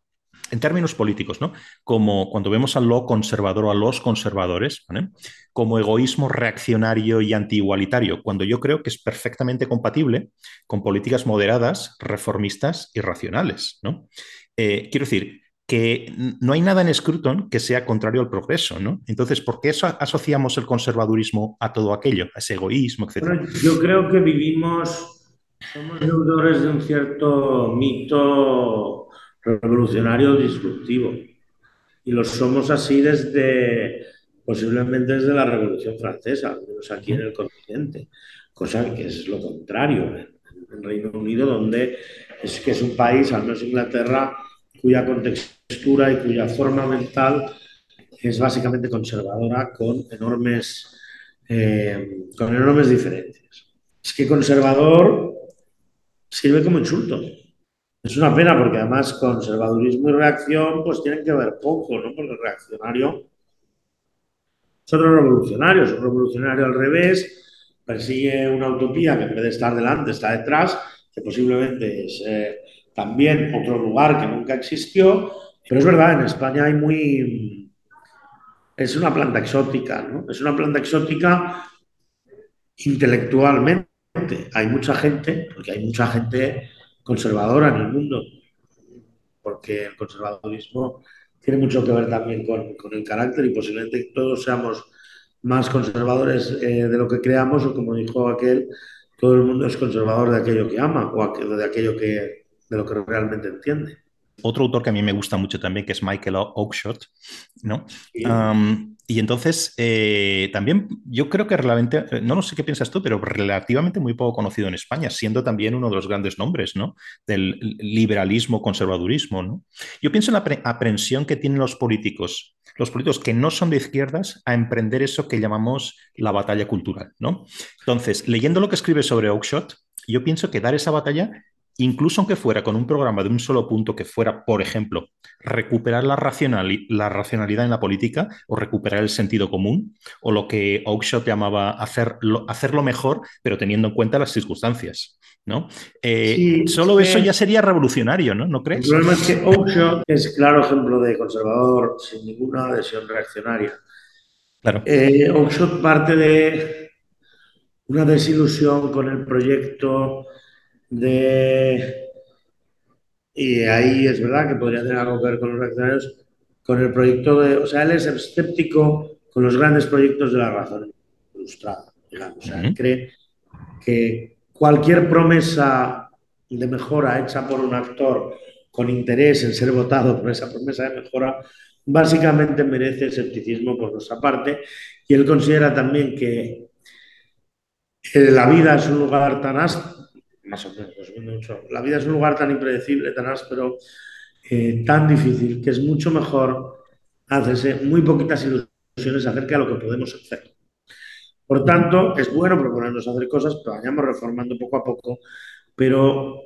en términos políticos, ¿no? Como cuando vemos a lo conservador o a los conservadores, como egoísmo reaccionario y antiigualitario, cuando yo creo que es perfectamente compatible con políticas moderadas, reformistas y racionales, ¿no? Eh, quiero decir, que no hay nada en Scruton que sea contrario al progreso, ¿no? Entonces, ¿por qué asociamos el conservadurismo a todo aquello, a ese egoísmo, etcétera? yo creo que vivimos, somos deudores de un cierto mito revolucionario disruptivo. Y lo somos así desde, posiblemente desde la Revolución Francesa, al menos aquí en el continente, cosa que es lo contrario en, Reino Unido, donde es que es un país, al menos Inglaterra, cuya contextura y cuya forma mental es básicamente conservadora con enormes, eh, con enormes diferencias. Es que conservador sirve como insulto. Es una pena porque además conservadurismo y reacción pues tienen que ver poco, ¿no? Porque el reaccionario es otro revolucionario, es un revolucionario al revés, persigue una utopía que en vez de estar delante está detrás, que posiblemente es eh, también otro lugar que nunca existió, pero es verdad, en España hay muy... Es una planta exótica, ¿no? Es una planta exótica intelectualmente. Hay mucha gente, porque hay mucha gente conservadora en el mundo, porque el conservadurismo tiene mucho que ver también con, el carácter y posiblemente todos seamos más conservadores eh, de lo que creamos o como dijo aquel, todo el mundo es conservador de aquello que ama o de aquello que, de lo que realmente entiende. Otro autor que a mí me gusta mucho también, que es Michael Oakeshott, ¿no? y entonces, eh, también yo creo que realmente, eh, no, sé qué piensas tú, pero relativamente muy poco conocido en España, siendo también uno de los grandes nombres, ¿no? Del liberalismo, conservadurismo, ¿no? Yo pienso en la aprensión que tienen los políticos, los políticos que no son de izquierdas, a emprender eso que llamamos la batalla cultural, ¿no? Entonces, leyendo lo que escribe sobre Oakeshott, yo pienso que dar esa batalla incluso aunque fuera con un programa de un solo punto que fuera, por ejemplo, recuperar la, la racionalidad en la política o recuperar el sentido común, o lo que Oakeshott llamaba hacerlo, hacerlo mejor, pero teniendo en cuenta las circunstancias. ¿no? Eh, solo eso ya sería revolucionario, ¿no? ¿No crees? El problema es que Oakeshott es claro ejemplo de conservador sin ninguna adhesión reaccionaria. Claro. Eh, Oakeshott parte de una desilusión con el proyecto de... Y ahí es verdad que podría tener algo que ver con los reaccionarios, con el proyecto de... O sea, él es escéptico con los grandes proyectos de la razón ilustrada, digamos. O sea, él cree que cualquier promesa de mejora hecha por un actor con interés en ser votado por esa promesa de mejora, básicamente merece escepticismo por nuestra parte. Y él considera también que la vida es un lugar tan más o menos, La vida es un lugar tan impredecible, tan áspero, eh, tan difícil, que es mucho mejor hacerse muy poquitas ilusiones acerca de lo que podemos hacer. Por tanto, es bueno proponernos hacer cosas, pero vayamos reformando poco a poco, pero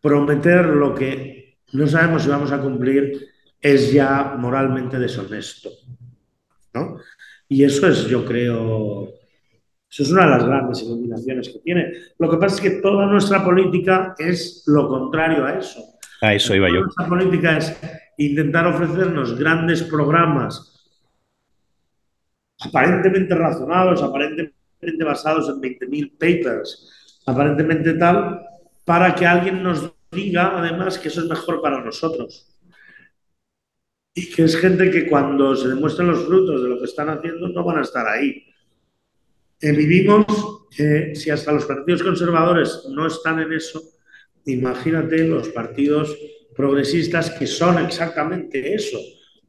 prometer lo que no sabemos si vamos a cumplir es ya moralmente deshonesto. ¿no? Y eso es, yo creo, eso es una de las grandes iluminaciones que tiene. Lo que pasa es que toda nuestra política es lo contrario a eso. A eso iba yo. Nuestra política es intentar ofrecernos grandes programas aparentemente razonados, aparentemente basados en 20.000 papers, aparentemente tal, para que alguien nos diga además que eso es mejor para nosotros. Y que es gente que cuando se demuestren los frutos de lo que están haciendo no van a estar ahí eh, vivimos, que si hasta los partidos conservadores no están en eso, imagínate los partidos progresistas que son exactamente eso,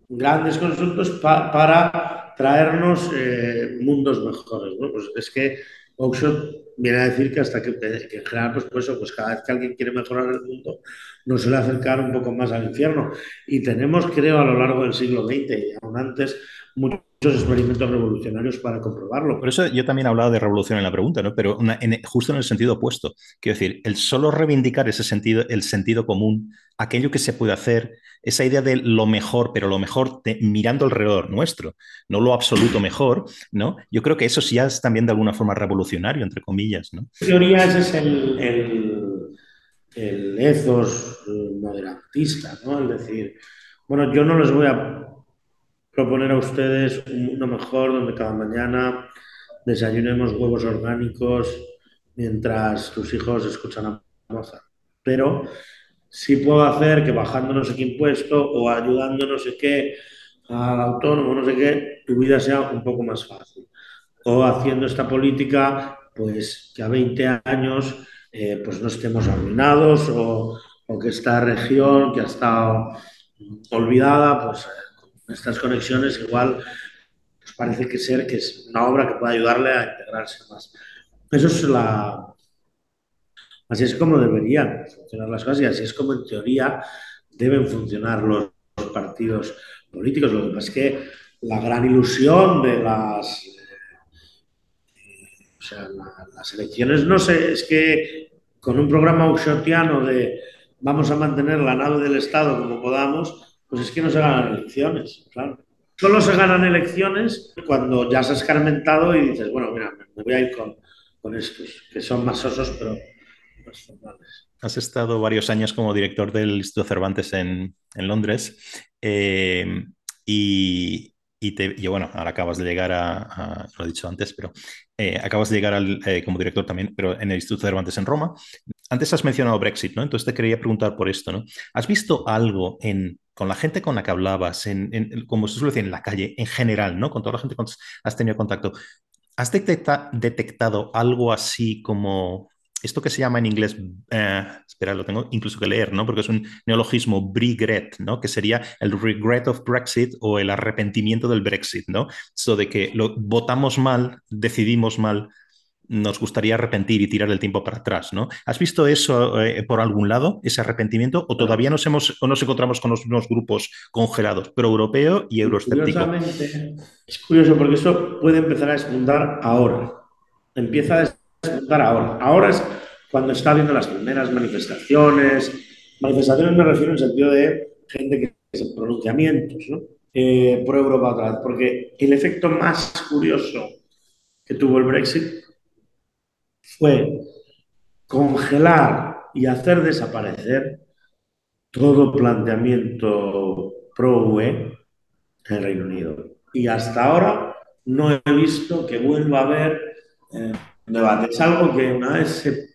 grandes consultos para traernos eh, mundos mejores. Pues es que Oxford viene a decir que hasta que, en general, pues, pues, pues, cada vez que alguien quiere mejorar el mundo, nos suele acercar un poco más al infierno. Y tenemos, creo, a lo largo del siglo XX y aún antes, muchos experimentos revolucionarios para comprobarlo. Por eso yo también he hablado de revolución en la pregunta, ¿no? Pero una, en, justo en el sentido opuesto. Quiero decir, el solo reivindicar ese sentido, el sentido común, aquello que se puede hacer, esa idea de lo mejor, pero lo mejor de, mirando alrededor nuestro, no lo absoluto mejor, ¿no? Yo creo que eso sí es también de alguna forma revolucionario, entre comillas, ¿no? En teoría ese es el, el, el ethos moderatista, ¿no? Es decir, bueno, yo no les voy a proponer a ustedes un mundo mejor donde cada mañana desayunemos huevos orgánicos mientras tus hijos escuchan a Mozart. Pero sí puedo hacer que bajando no sé qué impuesto o ayudando no sé qué al autónomo, no sé qué, tu vida sea un poco más fácil. O haciendo esta política, pues que a 20 años eh, pues no estemos arruinados o, o, que esta región que ha estado olvidada, pues estas conexiones igual pues parece que ser que es una obra que puede ayudarle a integrarse más. Eso es la, Así es como deberían funcionar las cosas y así es como en teoría deben funcionar los, partidos políticos. Lo que pasa es que la gran ilusión de las, eh, o sea, la, las elecciones, no sé, es que con un programa auxotiano de vamos a mantener la nave del Estado como podamos, pues es que no se ganan elecciones, claro. Solo se ganan elecciones cuando ya has escarmentado y dices, bueno, mira, me voy a ir con, con estos, que son más osos, pero Has estado varios años como director del Instituto Cervantes en, en Londres eh, y, y, te, y, bueno, ahora acabas de llegar a, a lo he dicho antes, pero eh, acabas de llegar al, eh, como director también, pero en el Instituto Cervantes en Roma. Antes has mencionado Brexit, ¿no? Entonces te quería preguntar por esto, ¿no? ¿Has visto algo en, con la gente con la que hablabas, en, en, como se suele decir, en la calle en general, ¿no? Con toda la gente con la que has tenido contacto. ¿Has detecta, detectado algo así como esto que se llama en inglés, eh, espera, lo tengo incluso que leer, ¿no? Porque es un neologismo regret, ¿no? Que sería el regret of Brexit o el arrepentimiento del Brexit, ¿no? Eso de que lo votamos mal, decidimos mal, nos gustaría arrepentir y tirar el tiempo para atrás, ¿no? ¿Has visto eso eh, por algún lado, ese arrepentimiento, o todavía nos hemos o nos encontramos con los, unos grupos congelados, pro-europeo y euroescéptico? Es curioso porque eso puede empezar a despuntar ahora. Empieza a ahora. Ahora es cuando está habiendo las primeras manifestaciones. Manifestaciones me refiero en el sentido de gente que hace pronunciamientos, ¿no? Eh, pro Europa otra vez, porque el efecto más curioso que tuvo el Brexit fue congelar y hacer desaparecer todo planteamiento pro UE en el Reino Unido. Y hasta ahora no he visto que vuelva a haber eh, debate. Es algo que una vez se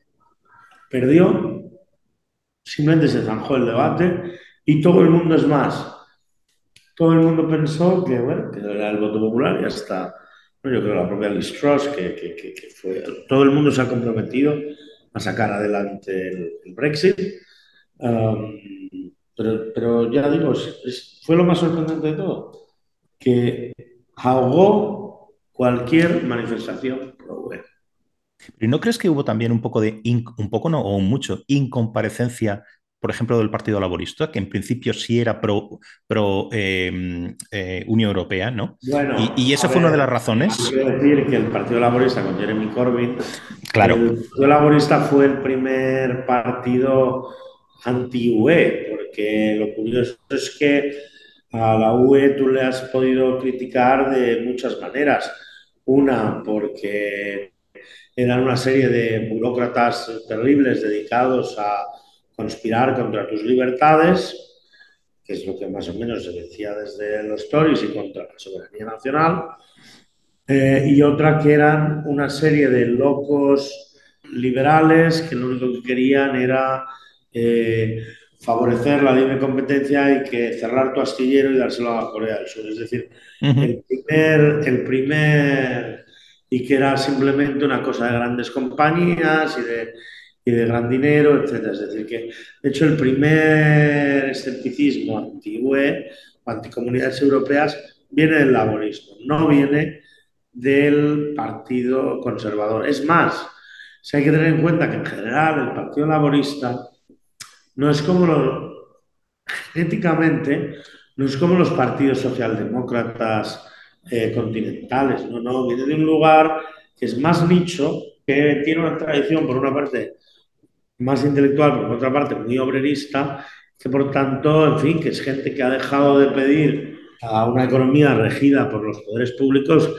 perdió, simplemente se zanjó el debate y todo el mundo es más. Todo el mundo pensó que, bueno, que era el voto popular y hasta, yo creo la propia Liz Truss, que, que, que, fue, todo el mundo se ha comprometido a sacar adelante el, Brexit. Um, pero, pero, ya digo, fue lo más sorprendente de todo, que ahogó cualquier manifestación pro-UE. ¿Y no crees que hubo también un poco de, un poco no, o mucho, incomparecencia, por ejemplo, del Partido Laborista, que en principio sí era pro, pro eh, eh, Unión Europea, ¿no? Bueno, y, y esa fue ver, una de las razones. Quiero decir que el Partido Laborista con Jeremy Corbyn, claro. el Partido Laborista fue el primer partido anti-UE, porque lo curioso es que a la UE tú le has podido criticar de muchas maneras. Una, porque eran una serie de burócratas terribles dedicados a conspirar contra tus libertades, que es lo que más o menos se decía desde los Tories y contra la soberanía nacional, eh, y otra que eran una serie de locos liberales que lo único que querían era eh, favorecer la libre competencia y que cerrar tu astillero y dárselo a Corea del Sur. Es decir, uh -huh. el primer, el primer y que era simplemente una cosa de grandes compañías y de, y de gran dinero, etc. Es decir, que de hecho el primer escepticismo anti-UE anticomunidades europeas viene del laborismo, no viene del Partido Conservador. Es más, si hay que tener en cuenta que en general el Partido Laborista no es como lo, genéticamente, no es como los partidos socialdemócratas eh, continentales, no, no, viene de un lugar que es más nicho, que tiene una tradición, por una parte, más intelectual, por otra parte, muy obrerista, que por tanto, en fin, que es gente que ha dejado de pedir a una economía regida por los poderes públicos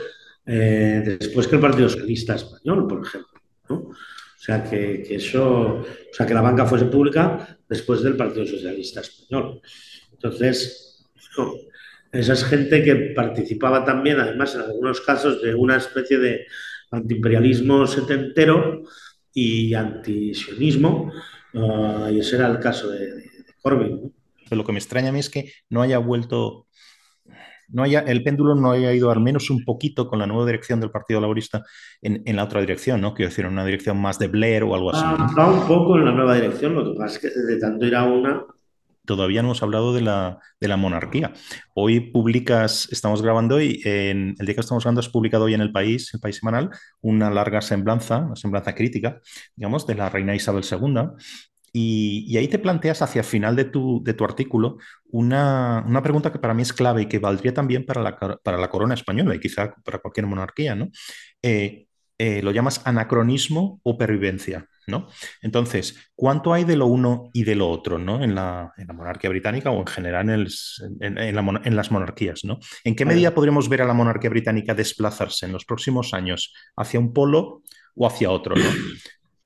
eh, después que el Partido Socialista Español, por ejemplo. ¿no? O sea, que, que, eso, o sea, que la banca fuese pública después del Partido Socialista Español. Entonces, no, esa es gente que participaba también, además, en algunos casos, de una especie de antiimperialismo setentero y antisionismo, uh, y ese era el caso de, de, de Corbyn. ¿no? Lo que me extraña a mí es que no haya vuelto no haya, el péndulo no haya ido al menos un poquito con la nueva dirección del Partido Laborista en, en la otra dirección, ¿no? Quiero decir, en una dirección más de Blair o algo así. ¿no? Va un poco en la nueva dirección, lo que pasa es que de tanto ir a una. Todavía no hemos hablado de la, monarquía. Hoy publicas, estamos grabando hoy, en, el día que estamos grabando has publicado hoy en El País, El País Semanal, una larga semblanza, una semblanza crítica, digamos, de la reina Isabel II, y, ahí te planteas hacia el final de tu, artículo una, pregunta que para mí es clave y que valdría también para la, para la corona española y quizá para cualquier monarquía, ¿no? Eh, eh, lo llamas anacronismo o pervivencia, ¿no? Entonces, ¿cuánto hay de lo uno y de lo otro, ¿no? En la, en la monarquía británica o en general en, el, en, en, la, en, las monarquías, ¿no? ¿En qué medida podríamos ver a la monarquía británica desplazarse en los próximos años hacia un polo o hacia otro, ¿no?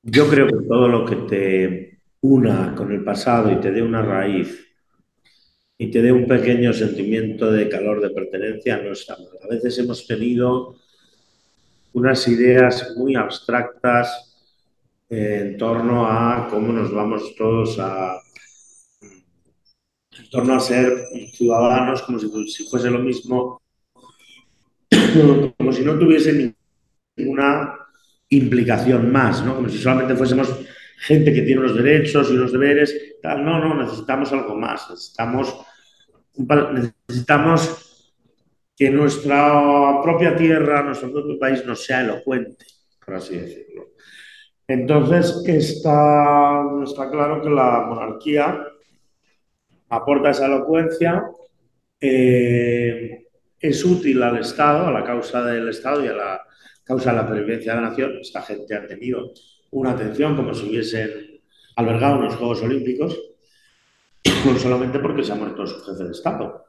Yo creo que todo lo que te una con el pasado y te dé una raíz y te dé un pequeño sentimiento de calor de pertenencia, no está mal. A veces hemos tenido unas ideas muy abstractas en torno a cómo nos vamos todos a en torno a ser ciudadanos como si, fuese lo mismo como si no tuviese ninguna implicación más, ¿no? como si solamente fuésemos gente que tiene unos derechos y unos deberes. Tal. No, no, necesitamos algo más. Necesitamos, necesitamos que nuestra propia tierra, nuestro propio país nos sea elocuente, por así decirlo. Entonces, está, claro que la monarquía aporta esa elocuencia, eh, es útil al Estado, a la causa del Estado y a la causa de la pervivencia de la nación. Esta gente ha tenido una atención como si hubiesen albergado unos Juegos Olímpicos, no solamente porque se ha muerto su jefe de Estado.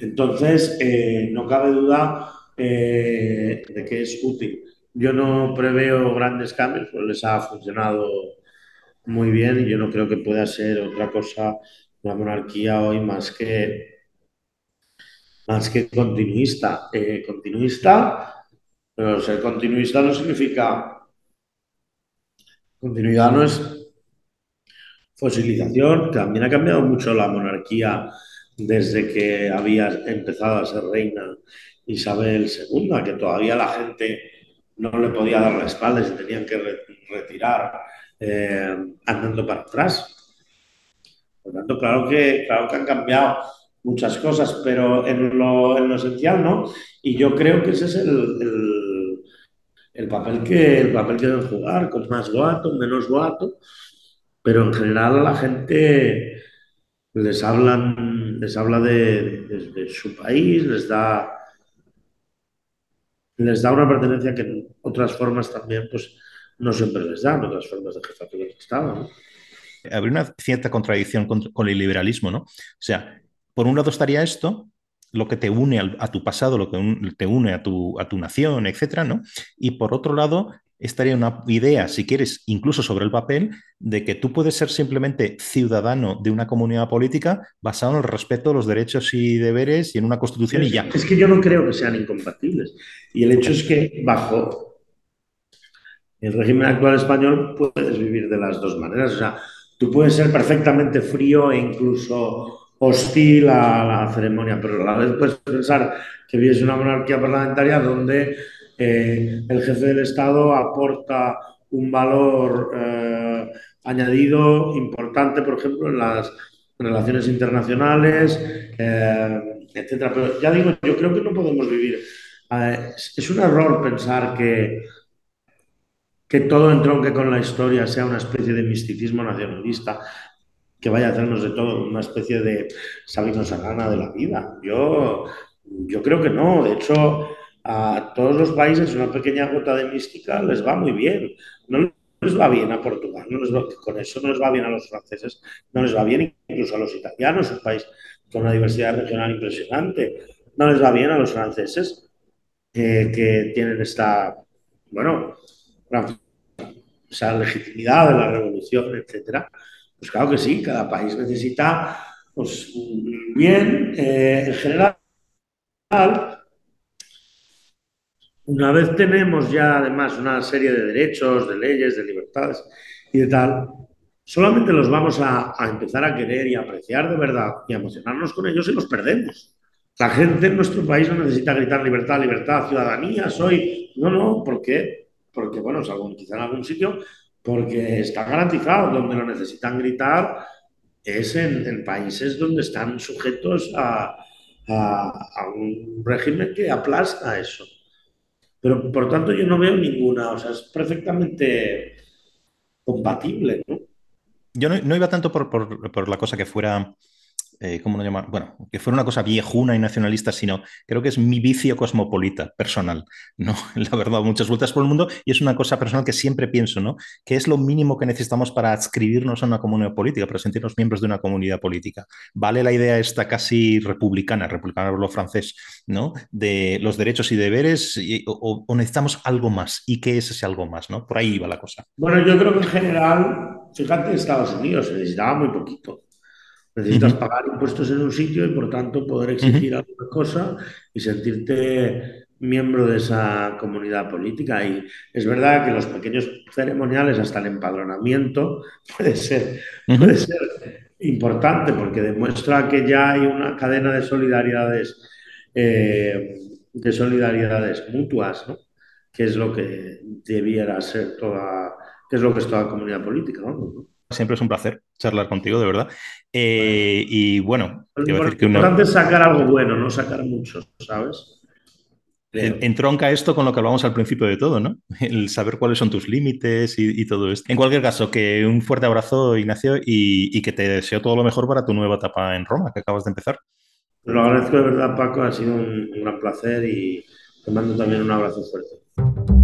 Entonces, eh, no cabe duda eh, de que es útil. Yo no preveo grandes cambios, pues les ha funcionado muy bien y yo no creo que pueda ser otra cosa la monarquía hoy más que más que continuista. Eh, continuista, pero ser continuista no significa Continuidad no es fosilización. También ha cambiado mucho la monarquía desde que había empezado a ser reina Isabel II, que todavía la gente no le podía dar la espalda y se tenían que retirar eh, andando para atrás. Por tanto, claro que, claro que han cambiado muchas cosas, pero en lo, en lo esencial no. Y yo creo que ese es el, el el papel que, el papel que deben jugar, con más guato, menos guato, pero en general la gente les, hablan, les habla de, de su país, les da, les da una pertenencia que otras formas también pues, no siempre les dan, otras formas de jefatura de Estado. Habría una cierta contradicción con, el liberalismo, ¿no? O sea, por un lado estaría esto, lo que te une a tu pasado, lo que te une a tu, a tu nación, etcétera, ¿no? Y por otro lado, estaría una idea, si quieres, incluso sobre el papel, de que tú puedes ser simplemente ciudadano de una comunidad política basado en el respeto a los derechos y deberes y en una constitución es, y ya. Es que yo no creo que sean incompatibles. Y el hecho es que bajo el régimen actual español puedes vivir de las dos maneras. O sea, tú puedes ser perfectamente frío e incluso hostil a la ceremonia, pero a la vez puedes pensar que vives una monarquía parlamentaria donde eh, el jefe del Estado aporta un valor eh, añadido importante, por ejemplo, en las, relaciones internacionales, eh, etcétera. Pero ya digo, yo creo que no podemos vivir. Es un error pensar que, que todo entronque con la historia sea una especie de misticismo nacionalista que vaya a hacernos de todo una especie de Sabino Sagana de la vida. Yo, yo creo que no. De hecho, a todos los países una pequeña gota de mística les va muy bien. No les va bien a Portugal, no les va, con eso no les va bien a los franceses, no les va bien incluso a los italianos, un país con una diversidad regional impresionante, no les va bien a los franceses eh, que tienen esta, bueno, esa legitimidad de la revolución, etcétera. Pues claro que sí, cada país necesita, pues bien, eh, en general, una vez tenemos ya además una serie de derechos, de leyes, de libertades y de tal, solamente los vamos a, a, empezar a querer y a apreciar de verdad y a emocionarnos con ellos y los perdemos. La gente en nuestro país no necesita gritar libertad, libertad, ciudadanía, soy... No, no, ¿por qué? Porque, bueno, salvo quizá en algún sitio, porque está garantizado, donde lo necesitan gritar es en, en países donde están sujetos a, a, a, un régimen que aplasta eso. Pero por tanto yo no veo ninguna, o sea, es perfectamente compatible, ¿no? Yo no, no iba tanto por, por, por, la cosa que fuera eh, ¿cómo lo llaman? Bueno, que fuera una cosa viejuna y nacionalista, sino creo que es mi vicio cosmopolita personal, ¿no? La verdad, muchas vueltas por el mundo y es una cosa personal que siempre pienso, ¿no? Que es lo mínimo que necesitamos para adscribirnos a una comunidad política, para sentirnos miembros de una comunidad política. Vale la idea esta casi republicana, republicana lo francés, ¿no? De los derechos y deberes o, necesitamos algo más. ¿Y qué es ese algo más, ¿no? Por ahí va la cosa. Bueno, yo creo que en general, fíjate, Estados Unidos se necesitaba muy poquito. Necesitas uh -huh. pagar impuestos en un sitio y, por tanto, poder exigir uh -huh. alguna cosa y sentirte miembro de esa comunidad política. Y es verdad que los pequeños ceremoniales, hasta el empadronamiento, puede ser, puede ser importante porque demuestra que ya hay una cadena de solidaridades, eh, de solidaridades mutuas, ¿no? que es lo que debiera ser toda, que es lo que es toda comunidad política. ¿no? Siempre es un placer charlar contigo, de verdad. Eh, y bueno, lo importante una... es sacar algo bueno, no sacar mucho, ¿sabes? Entronca esto con lo que hablábamos al principio de todo, ¿no? El saber cuáles son tus límites y, y todo esto. En cualquier caso, que un fuerte abrazo, Ignacio, y, y, que te deseo todo lo mejor para tu nueva etapa en Roma, que acabas de empezar. Lo agradezco de verdad, Paco, ha sido un, un gran placer y te mando también un abrazo fuerte.